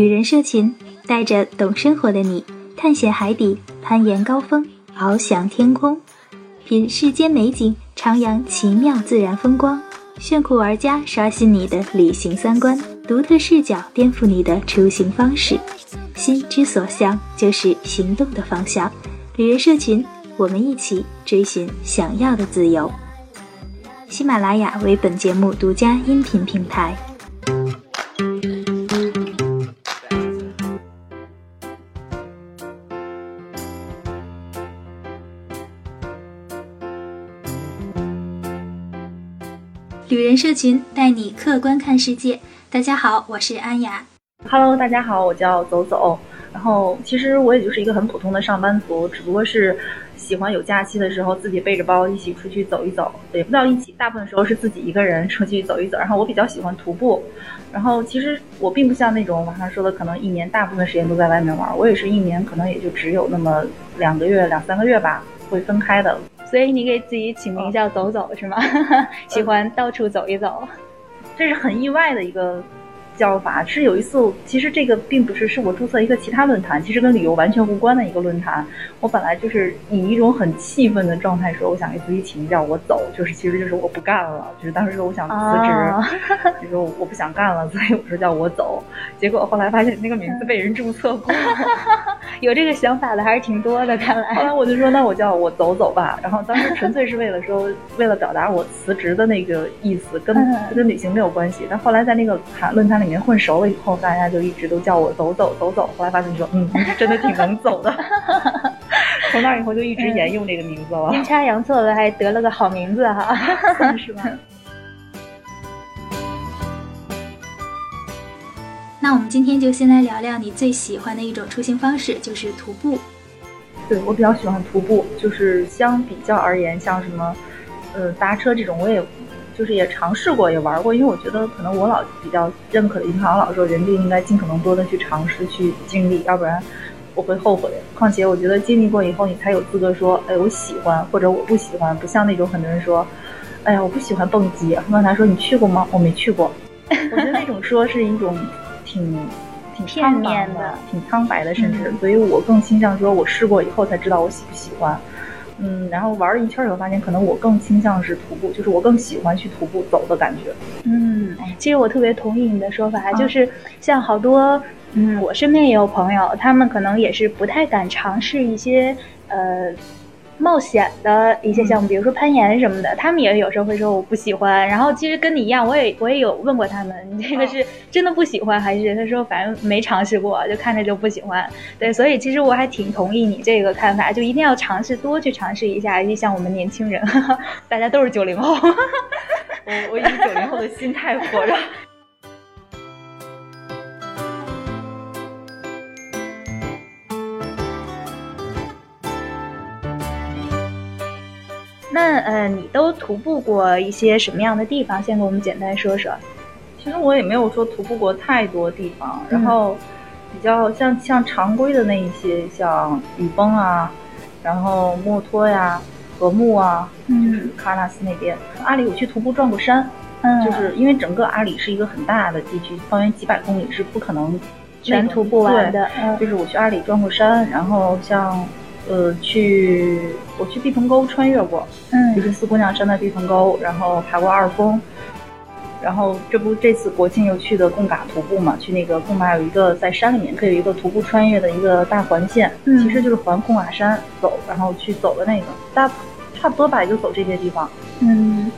旅人社群带着懂生活的你，探险海底，攀岩高峰，翱翔天空，品世间美景，徜徉奇妙自然风光。炫酷玩家刷新你的旅行三观，独特视角颠覆你的出行方式。心之所向，就是行动的方向。旅人社群，我们一起追寻想要的自由。喜马拉雅为本节目独家音频平台。旅人社群带你客观看世界。大家好，我是安雅。Hello，大家好，我叫走走。然后其实我也就是一个很普通的上班族，只不过是喜欢有假期的时候自己背着包一起出去走一走，也不叫一起，大部分时候是自己一个人出去走一走。然后我比较喜欢徒步。然后其实我并不像那种网上说的，可能一年大部分时间都在外面玩。我也是一年可能也就只有那么两个月、两三个月吧，会分开的。所以你给自己起名叫走走是吗？喜欢到处走一走，这是很意外的一个。叫法是有一次，其实这个并不是是我注册一个其他论坛，其实跟旅游完全无关的一个论坛。我本来就是以一种很气愤的状态说，我想给自己起名叫我走，就是其实就是我不干了，就是当时说我想辞职，就说我不想干了，所以我说叫我走。结果后来发现那个名字被人注册过，有这个想法的还是挺多的。看来后来我就说那我叫我走走吧。然后当时 纯粹是为了说，为了表达我辞职的那个意思，跟跟旅行没有关系。但后来在那个谈论坛里面。混熟了以后，大家就一直都叫我走走走走。后来发现说，嗯，真的挺能走的。从那以后就一直沿用这个名字了。阴差阳错的还得了个好名字哈，是吧？那我们今天就先来聊聊你最喜欢的一种出行方式，就是徒步。对我比较喜欢徒步，就是相比较而言，像什么，呃，搭车这种我也。就是也尝试过，也玩过，因为我觉得可能我老比较认可的一句话，我老说人就应该尽可能多的去尝试、去经历，要不然我会后悔。况且我觉得经历过以后，你才有资格说，哎，我喜欢或者我不喜欢。不像那种很多人说，哎呀，我不喜欢蹦极。刚才说你去过吗？我没去过。我觉得那种说是一种挺挺片面的、挺苍白的，甚至，所以我更倾向说我试过以后才知道我喜不喜欢。嗯，然后玩了一圈以后，发现可能我更倾向是徒步，就是我更喜欢去徒步走的感觉。嗯，其实我特别同意你的说法，就是像好多，嗯，我身边也有朋友，他们可能也是不太敢尝试一些，呃。冒险的一些项目，比如说攀岩什么的，他们也有时候会说我不喜欢。然后其实跟你一样，我也我也有问过他们，你这个是真的不喜欢，还是他说反正没尝试过，就看着就不喜欢。对，所以其实我还挺同意你这个看法，就一定要尝试，多去尝试一下。就像我们年轻人，大家都是九零后，我我以九零后的心态活着。那呃，你都徒步过一些什么样的地方？先给我们简单说说。其实我也没有说徒步过太多地方，然后比较像像常规的那一些，像雨崩啊，然后墨脱呀、禾木啊，就是喀纳斯那边。阿里我去徒步转过山，嗯就是因为整个阿里是一个很大的地区，方圆几百公里是不可能全徒步完的。就是我去阿里转过山，然后像。呃，去我去毕棚沟穿越过，嗯，就是四姑娘山的毕棚沟，然后爬过二峰，然后这不这次国庆又去的贡嘎徒步嘛，去那个贡嘎有一个在山里面可以有一个徒步穿越的一个大环线，其实就是环贡嘎山走，然后去走的那个，大差不多吧，也就走这些地方，嗯。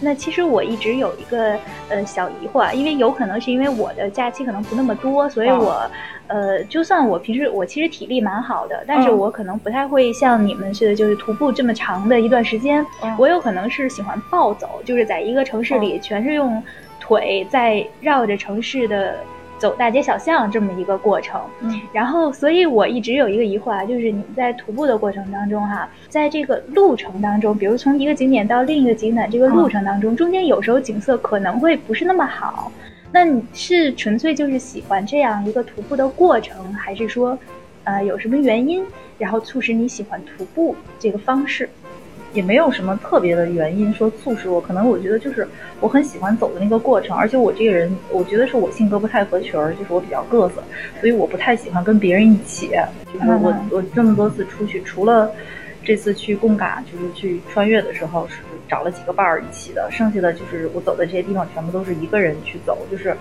那其实我一直有一个呃小疑惑，因为有可能是因为我的假期可能不那么多，所以我呃就算我平时我其实体力蛮好的，但是我可能不太会像你们似的，就是徒步这么长的一段时间。我有可能是喜欢暴走，就是在一个城市里全是用腿在绕着城市的。走大街小巷这么一个过程，嗯，然后，所以我一直有一个疑惑啊，就是你在徒步的过程当中哈，在这个路程当中，比如从一个景点到另一个景点这个路程当中，中间有时候景色可能会不是那么好，那你是纯粹就是喜欢这样一个徒步的过程，还是说，呃，有什么原因，然后促使你喜欢徒步这个方式？也没有什么特别的原因说促使我，可能我觉得就是我很喜欢走的那个过程，而且我这个人，我觉得是我性格不太合群儿，就是我比较嘚瑟，所以我不太喜欢跟别人一起。就是我我这么多次出去，除了这次去贡嘎，就是去穿越的时候是找了几个伴儿一起的，剩下的就是我走的这些地方全部都是一个人去走，就是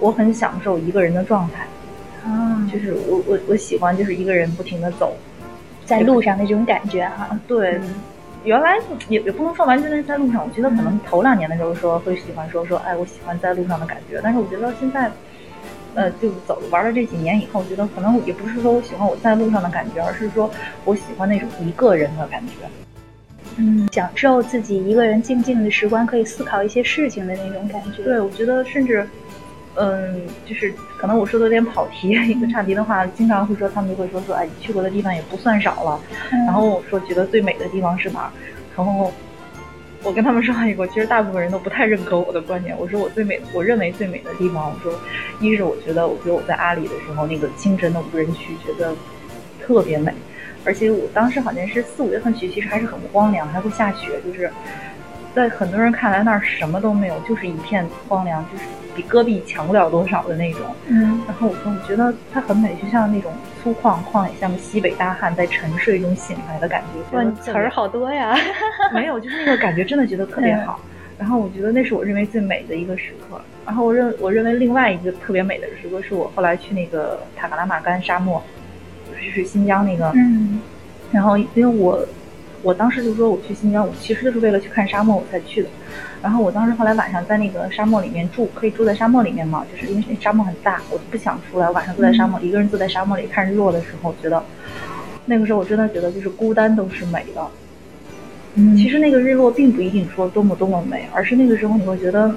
我很享受一个人的状态。啊，就是我我我喜欢就是一个人不停的走。在路上那种感觉哈，对，原来也也不能说完全是在路上，我觉得可能头两年的时候说会喜欢说说，哎，我喜欢在路上的感觉，但是我觉得现在，呃，就走玩了这几年以后，我觉得可能也不是说我喜欢我在路上的感觉，而是说我喜欢那种一个人的感觉，嗯，享受自己一个人静静的时光，可以思考一些事情的那种感觉。对，我觉得甚至。嗯，就是可能我说的有点跑题，一个差题的话，经常会说他们就会说说，哎，去过的地方也不算少了。然后我说觉得最美的地方是哪儿？然后我跟他们说一个，其实大部分人都不太认可我的观点。我说我最美，我认为最美的地方，我说一是我觉得，我觉得我在阿里的时候，那个清晨的无人区觉得特别美，而且我当时好像是四五月份去，其实还是很荒凉，还会下雪，就是在很多人看来那儿什么都没有，就是一片荒凉，就是。比戈壁强不了多少的那种，嗯，然后我说，我觉得它很美，就像那种粗犷旷野，像个西北大汉在沉睡中醒来的感觉。哇，词儿好多呀！没有，就是那个感觉，真的觉得特别好。然后我觉得那是我认为最美的一个时刻。然后我认我认为另外一个特别美的时刻，是我后来去那个塔克拉玛干沙漠，就是新疆那个，嗯，然后因为我我当时就说我去新疆，我其实就是为了去看沙漠我才去的。然后我当时后来晚上在那个沙漠里面住，可以住在沙漠里面嘛？就是因为那沙漠很大，我不想出来。晚上坐在沙漠，一个人坐在沙漠里看日落的时候，觉得那个时候我真的觉得就是孤单都是美的。嗯，其实那个日落并不一定说多么多么美，而是那个时候你会觉得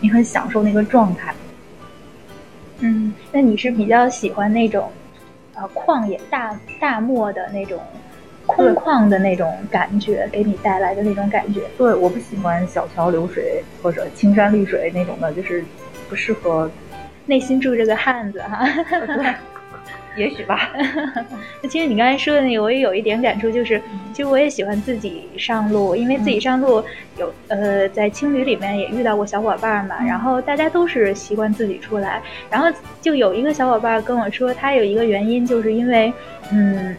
你很享受那个状态。嗯，那你是比较喜欢那种呃旷野大大漠的那种？空旷的那种感觉，给你带来的那种感觉。对，我不喜欢小桥流水或者青山绿水那种的，就是不适合。内心住着个汉子哈。对，也许吧。那其实你刚才说的那个，我也有一点感触，就是其实我也喜欢自己上路，因为自己上路有呃，在青旅里面也遇到过小伙伴嘛，然后大家都是习惯自己出来，然后就有一个小伙伴跟我说，他有一个原因，就是因为嗯。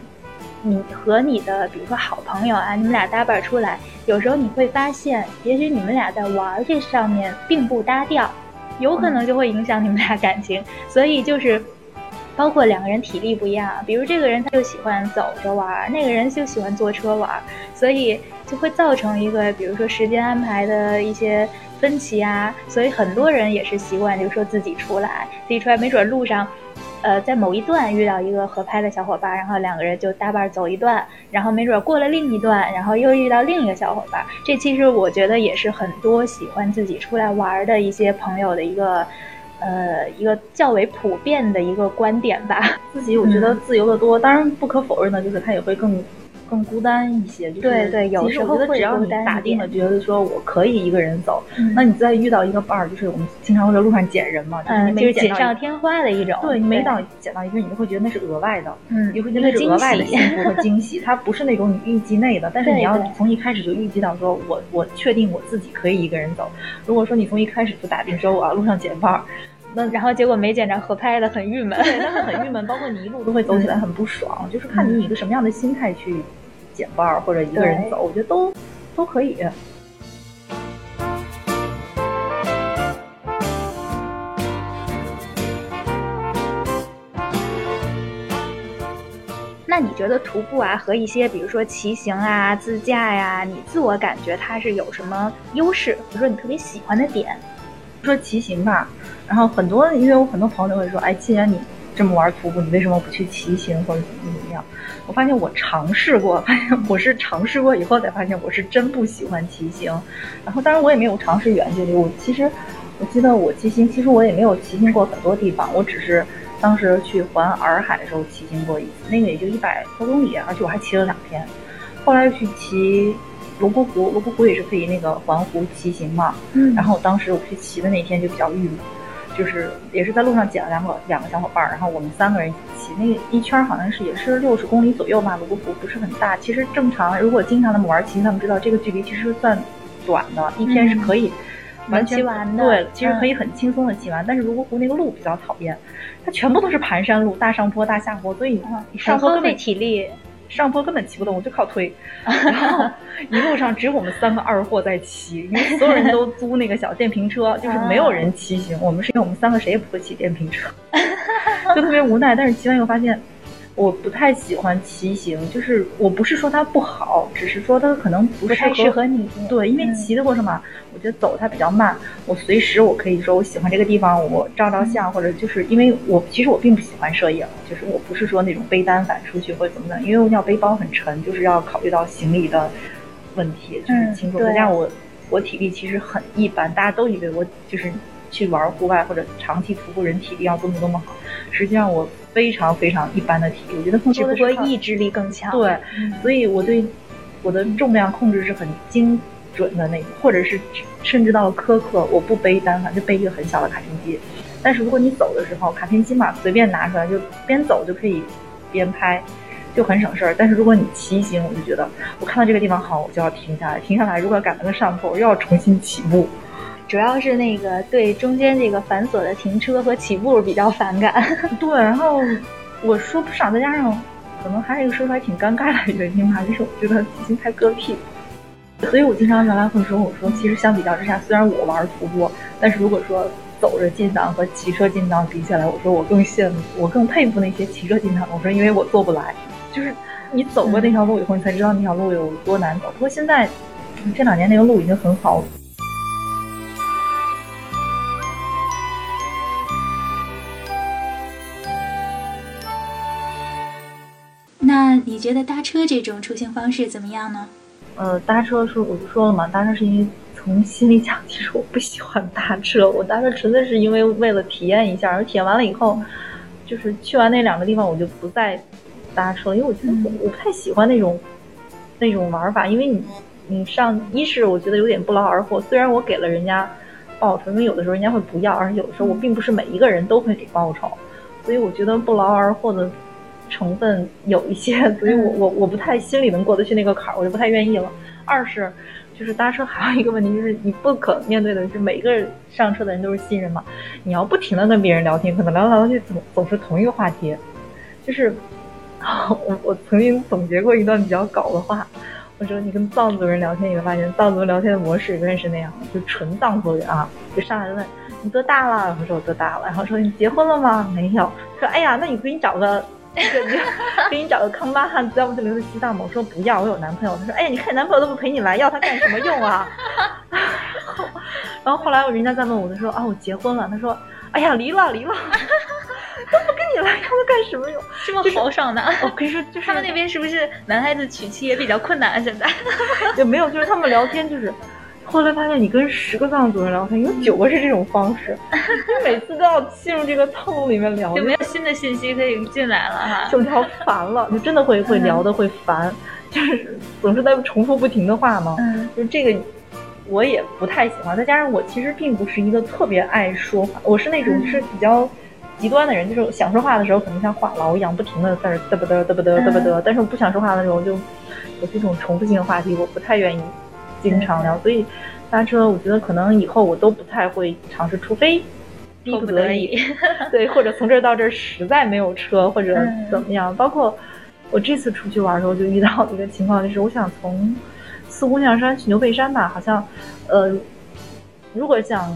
你和你的，比如说好朋友啊，你们俩搭伴出来，有时候你会发现，也许你们俩在玩这上面并不搭调，有可能就会影响你们俩感情。所以就是，包括两个人体力不一样，比如这个人他就喜欢走着玩，那个人就喜欢坐车玩，所以就会造成一个，比如说时间安排的一些分歧啊。所以很多人也是习惯，就是说自己出来，自己出来，没准路上。呃，在某一段遇到一个合拍的小伙伴，然后两个人就搭伴走一段，然后没准过了另一段，然后又遇到另一个小伙伴。这其实我觉得也是很多喜欢自己出来玩的一些朋友的一个，呃，一个较为普遍的一个观点吧。自己我觉得自由的多，当然不可否认的就是他也会更。更孤单一些，就是对对，有时候只要你打定了，觉得说我可以一个人走，那你再遇到一个伴儿，就是我们经常会在路上捡人嘛，嗯，就是锦上添花的一种。对，你每到捡到一个，你就会觉得那是额外的，嗯，你会觉得那是额外的幸福和惊喜，它不是那种你预计内的，但是你要从一开始就预计到说我我确定我自己可以一个人走。如果说你从一开始就打定说我要路上捡伴儿，那然后结果没捡着合拍的，很郁闷，对，那很郁闷，包括你一路都会走起来很不爽，就是看你以一个什么样的心态去。捡伴儿或者一个人走，我觉得都都可以。那你觉得徒步啊和一些比如说骑行啊、自驾呀，你自我感觉它是有什么优势，或者说你特别喜欢的点？说骑行吧，然后很多因为我很多朋友都会说，哎，既然你这么玩徒步，你为什么不去骑行或者怎么怎么样？我发现我尝试过，发现我是尝试过以后才发现我是真不喜欢骑行。然后当然我也没有尝试远距离。我其实我记得我骑行，其实我也没有骑行过很多地方。我只是当时去环洱海的时候骑行过一次，那个也就一百多公里，而且我还骑了两天。后来又去骑泸沽湖，泸沽湖也是可以那个环湖骑行嘛。嗯。然后当时我去骑的那天就比较郁闷，就是也是在路上捡了两个两个小伙伴儿，然后我们三个人一起骑，那一圈好像是也是六十公里左右吧，泸沽湖不是很大。其实正常，如果经常那么玩骑，他们知道这个距离其实算短的，一天是可以完全骑完的。对，其实可以很轻松的骑完。但是泸沽湖那个路比较讨厌，它全部都是盘山路，大上坡大下坡，所以你上坡费体力。上坡根本骑不动，我就靠推，然后一路上只有我们三个二货在骑，因为所有人都租那个小电瓶车，就是没有人骑行。我们是因为我们三个谁也不会骑电瓶车，就特别无奈。但是骑完以后发现。我不太喜欢骑行，就是我不是说它不好，只是说它可能不太适合你。对，因为骑的过程嘛，我觉得走它比较慢，我随时我可以说我喜欢这个地方，我照照相，或者就是因为我其实我并不喜欢摄影，就是我不是说那种背单反出去或者怎么的，因为我要背包很沉，就是要考虑到行李的问题，就是轻重。再加上我我体力其实很一般，大家都以为我就是去玩户外或者长期徒步人体力要多么多么好，实际上我。非常非常一般的体力，我觉得更多的是意志力更强。对，所以我对我的重量控制是很精准的那种，或者是甚至到了苛刻。我不背单反，就背一个很小的卡片机。但是如果你走的时候，卡片机嘛，随便拿出来就边走就可以边拍，就很省事儿。但是如果你骑行，我就觉得我看到这个地方好，我就要停下来。停下来，如果赶那个上坡，又要重新起步。主要是那个对中间这个繁琐的停车和起步比较反感。对，然后我说不上，再加上可能还有一个说出来挺尴尬的原因吧，就是我觉得骑行太嗝屁。所以我经常原来会说，我说其实相比较之下，虽然我玩徒步，但是如果说走着进藏和骑车进藏比起来，我说我更羡慕，我更佩服那些骑车进藏。我说因为我做不来，就是你走过那条路以后，你才知道那条路有多难走。不过现在这两年那个路已经很好了。你觉得搭车这种出行方式怎么样呢？呃，搭车是我就说了嘛，搭车是因为从心里讲，其实我不喜欢搭车。我搭车纯粹是因为为了体验一下，而体验完了以后，就是去完那两个地方，我就不再搭车，因为我觉得我不太喜欢那种那种玩法。因为你你上一是我觉得有点不劳而获，虽然我给了人家报酬，因为有的时候人家会不要，而且有的时候我并不是每一个人都会给报酬，所以我觉得不劳而获的。成分有一些，所以我我我不太心里能过得去那个坎儿，我就不太愿意了。二是，就是搭车还有一个问题，就是你不可面对的是每个上车的人都是新人嘛，你要不停的跟别人聊天，可能聊来聊去总总是同一个话题。就是，我我曾经总结过一段比较搞的话，我说你跟藏族人聊天，你会发现藏族人聊天的模式永远是那样，就纯藏族人啊，就上来问你多大了，我说我多大了，然后说你结婚了吗？没有。说哎呀，那你可以找个。给你找个康巴汉子，要不就留在西藏嘛。我说不要，我有男朋友。他说，哎，你。看你。男朋友都不陪你。来，要他干什么用啊？然后后来人家再问我，他说啊，我结婚了。他说，哎呀，离了离了，都不跟你。来，要他干什么用？这么豪爽的？我跟你。说，就是他们那边是不是男孩子娶妻也比较困难？现在也没有，就是他们聊天就是。后来发现，你跟十个藏族人聊天，有九个是这种方式，你每次都要进入这个套路里面聊，就没有新的信息可以进来了哈，就聊烦了，就真的会会聊的会烦，就是总是在重复不停的话嘛，嗯，就这个我也不太喜欢。再加上我其实并不是一个特别爱说话，我是那种是比较极端的人，就是想说话的时候可能像话痨一样，不停的在嘚啵嘚嘚啵嘚嘚啵嘚，但是我不想说话的时候，就有这种重复性的话题，我不太愿意。经常聊，所以搭车，我觉得可能以后我都不太会尝试，除非逼不得已，对，或者从这儿到这儿实在没有车或者怎么样。包括我这次出去玩的时候，就遇到一个情况，就是我想从四姑娘山去牛背山吧，好像，呃，如果想。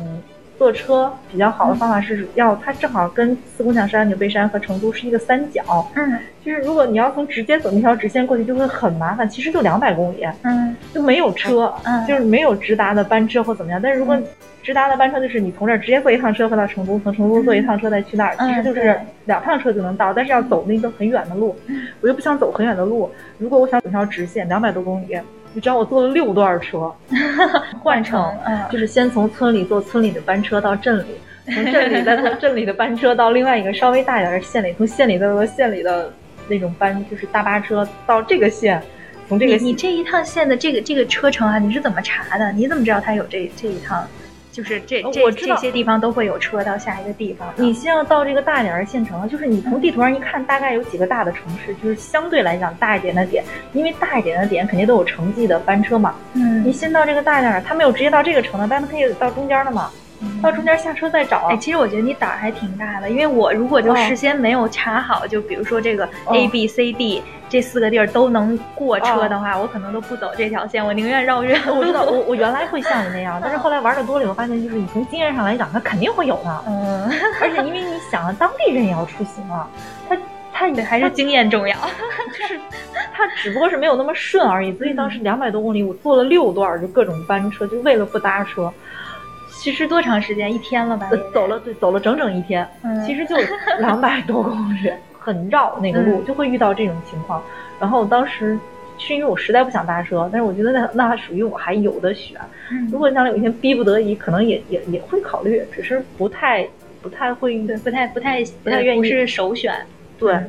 坐车比较好的方法是要它正好跟四姑娘山、牛背山和成都是一个三角。嗯，就是如果你要从直接走那条直线过去，就会很麻烦。其实就两百公里，嗯，就没有车，嗯，就是没有直达的班车或怎么样。但是如果直达的班车就是你从这儿直接坐一趟车回到成都，从成都坐一趟车再去那儿，其实就是两趟车就能到。但是要走那个很远的路，我又不想走很远的路。如果我想走条直线，两百多公里。你知道我坐了六段车，换乘，就是先从村里坐村里的班车到镇里，从镇里再坐镇里的班车到另外一个稍微大一点的县里，从县里再坐县里的那种班，就是大巴车到这个县，从这个你这一趟线的这个这个车程啊，你是怎么查的？你怎么知道他有这这一趟？就是这这这些地方都会有车到下一个地方。你先要到这个大点儿的县城，就是你从地图上一看，大概有几个大的城市，就是相对来讲大一点的点，因为大一点的点肯定都有城际的班车嘛。嗯，你先到这个大点儿，他没有直接到这个城的，但他可以到中间的嘛。到中间下车再找。哎，其实我觉得你胆儿还挺大的，因为我如果就事先没有查好，就比如说这个 A B C D 这四个地儿都能过车的话，我可能都不走这条线，我宁愿绕远我知道，我我原来会像你那样，但是后来玩的多了，我发现就是你从经验上来讲，它肯定会有的。嗯，而且因为你想啊，当地人也要出行啊，他他还是经验重要，就是他只不过是没有那么顺而已。所以当时两百多公里，我坐了六段，就各种班车，就为了不搭车。其实多长时间？一天了吧？走了，对，走了整整一天。嗯，其实就两百多公里，很绕那个路，就会遇到这种情况。然后当时是因为我实在不想搭车，但是我觉得那那属于我还有的选。如果将来有一天逼不得已，可能也也也会考虑，只是不太不太会，对，不太不太不太愿意，是首选。对。刚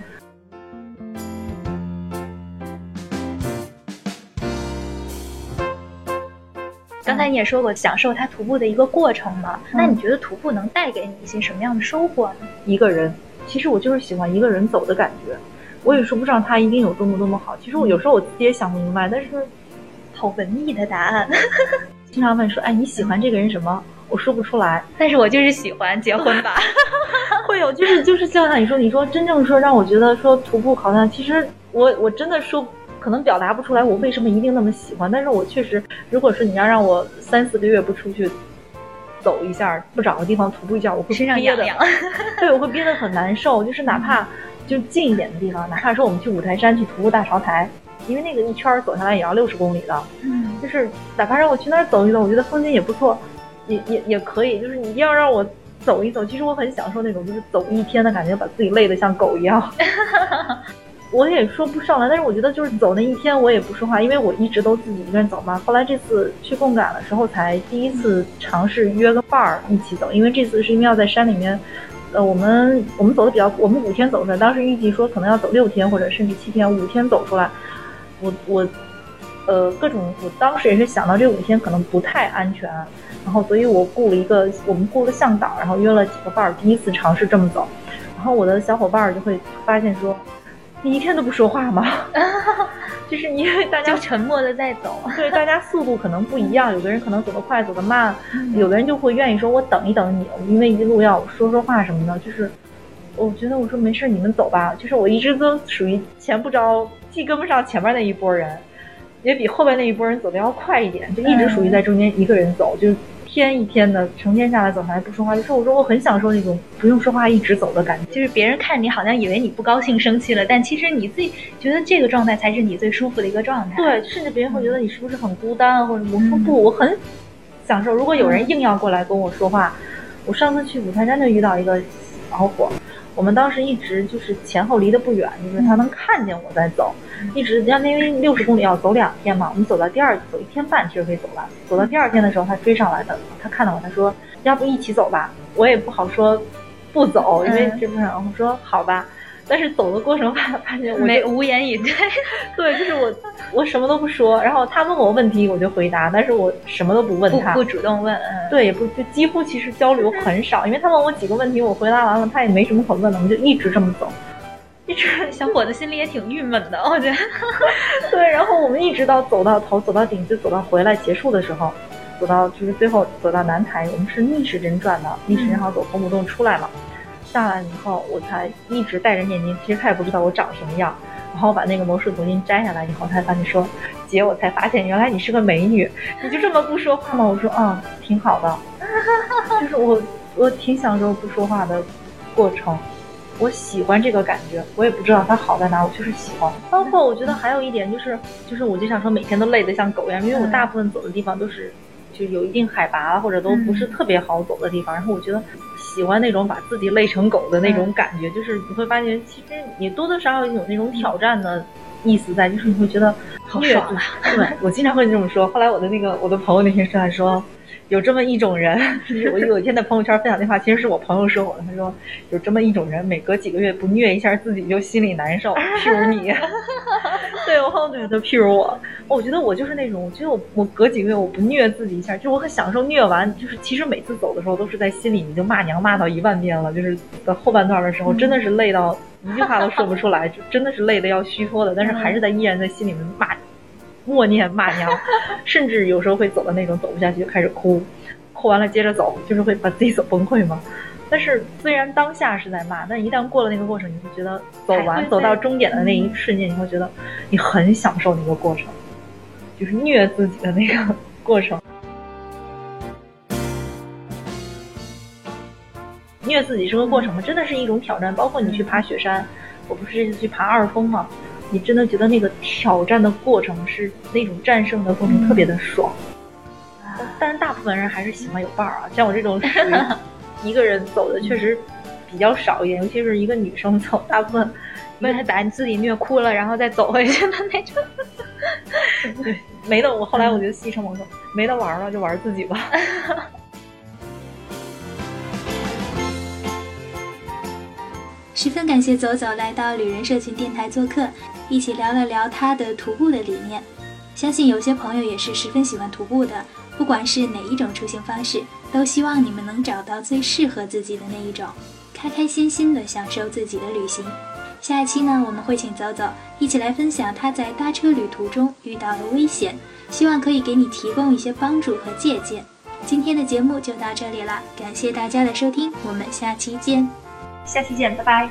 才你也说过享受它徒步的一个过程嘛？那你觉得徒步能带给你一些什么样的收获呢？一个人，其实我就是喜欢一个人走的感觉，我也说不上它一定有多么多么好。其实我有时候我自己也想不明白，但是好文艺的答案。经常问说，哎，你喜欢这个人什么？我说不出来，但是我就是喜欢结婚吧。会有，就是就是像你说，你说真正说让我觉得说徒步好像，其实我我真的说。可能表达不出来我为什么一定那么喜欢，但是我确实，如果是你要让我三四个月不出去走一下，不找个地方徒步一下，我会憋的，对，我会憋得很难受。就是哪怕就近一点的地方，哪怕说我们去五台山去徒步大潮台，因为那个一圈走下来也要六十公里的，嗯，就是哪怕让我去那儿走一走，我觉得风景也不错，也也也可以。就是你一定要让我走一走，其实我很享受那种就是走一天的感觉，把自己累得像狗一样。我也说不上来，但是我觉得就是走那一天，我也不说话，因为我一直都自己一个人走嘛。后来这次去贡嘎的时候，才第一次尝试约个伴儿一起走，因为这次是因为要在山里面，呃，我们我们走的比较，我们五天走出来，当时预计说可能要走六天或者甚至七天，五天走出来，我我，呃，各种，我当时也是想到这五天可能不太安全，然后所以我雇了一个，我们雇了向导，然后约了几个伴儿，第一次尝试这么走，然后我的小伙伴儿就会发现说。你一天都不说话吗？就是因为大家就沉默的在走，对，大家速度可能不一样，有的人可能走得快，走得慢，有的人就会愿意说我等一等你，因为一路要说说话什么的。就是我觉得我说没事，你们走吧。就是我一直都属于前不着，既跟不上前面那一波人，也比后边那一波人走的要快一点，就一直属于在中间一个人走，就。天一天的成天下来走下来不说话，就是我说我很享受那种不用说话一直走的感觉。就是别人看你好像以为你不高兴生气了，但其实你自己觉得这个状态才是你最舒服的一个状态。对，甚至别人会觉得你是不是很孤单啊，或者我说不，我很享受。如果有人硬要过来跟我说话，我上次去五台山就遇到一个小伙。我们当时一直就是前后离得不远，就是他能看见我在走，一直要因为六十公里要走两天嘛，我们走到第二走一天半其实可以走完。走到第二天的时候，他追上来的，他看到我，他说要不一起走吧？我也不好说不走，因为这不上我说好吧。但是走的过程发发现我没无言以对，对，就是我我什么都不说，然后他问我问题我就回答，但是我什么都不问他，不主动问，对，也不就几乎其实交流很少，因为他问我几个问题，我回答完了，他也没什么可问的，我们就一直这么走，一直 小伙子心里也挺郁闷的，我觉得，对，然后我们一直到走到头，走到顶，就走到回来结束的时候，走到就是最后走到南台，我们是逆时针转的，逆时针好走红母洞出来嘛。下来以后，我才一直戴着眼镜。其实他也不知道我长什么样。然后把那个魔术头巾摘下来以后，他才发现说：“姐，我才发现原来你是个美女。你就这么不说话吗？”我说：“嗯，挺好的。就是我，我挺享受不说话的过程。我喜欢这个感觉。我也不知道它好在哪，我就是喜欢。包括我觉得还有一点就是，就是我就想说每天都累得像狗一样，因为我大部分走的地方都是就有一定海拔或者都不是特别好走的地方。然后我觉得。喜欢那种把自己累成狗的那种感觉，就是你会发现，其实你多多少少有那种挑战的意思在，就是你会觉得好爽啊！对，我经常会这么说。后来我的那个我的朋友那天上来说，有这么一种人，我有一天在朋友圈分享那话，其实是我朋友说我的。他说有这么一种人，每隔几个月不虐一下自己就心里难受。譬如你，对我好觉得，譬如我，我觉得我就是那种，我觉得我我隔几个月我不虐自己一下，就是我很享受虐完，就是其实每次走的时候都是在心里你就骂娘骂到一万遍了，就是的后半段的时候真的是累到一句话都说不出来，就真的是累的要虚脱的，但是还是在依然在心里面骂。默念骂娘，甚至有时候会走到那种走不下去就开始哭，哭完了接着走，就是会把自己走崩溃嘛。但是虽然当下是在骂，但一旦过了那个过程，你会觉得走完走到终点的那一瞬间，你会觉得你很享受那个过程，就是虐自己的那个过程。虐自己是个过程吗？真的是一种挑战。包括你去爬雪山，我不是这次去爬二峰吗？你真的觉得那个挑战的过程是那种战胜的过程特别的爽，但是大部分人还是喜欢有伴儿啊。像我这种 一个人走的确实比较少一点，尤其是一个女生走，大部分 为了把你自己虐哭了，然后再走回去的那种。对，没得我后来我就戏称我说没得玩了，就玩自己吧。十分感谢走走来到旅人社群电台做客。一起聊了聊他的徒步的理念，相信有些朋友也是十分喜欢徒步的。不管是哪一种出行方式，都希望你们能找到最适合自己的那一种，开开心心的享受自己的旅行。下一期呢，我们会请走走一起来分享他在搭车旅途中遇到的危险，希望可以给你提供一些帮助和借鉴。今天的节目就到这里了，感谢大家的收听，我们下期见。下期见，拜拜。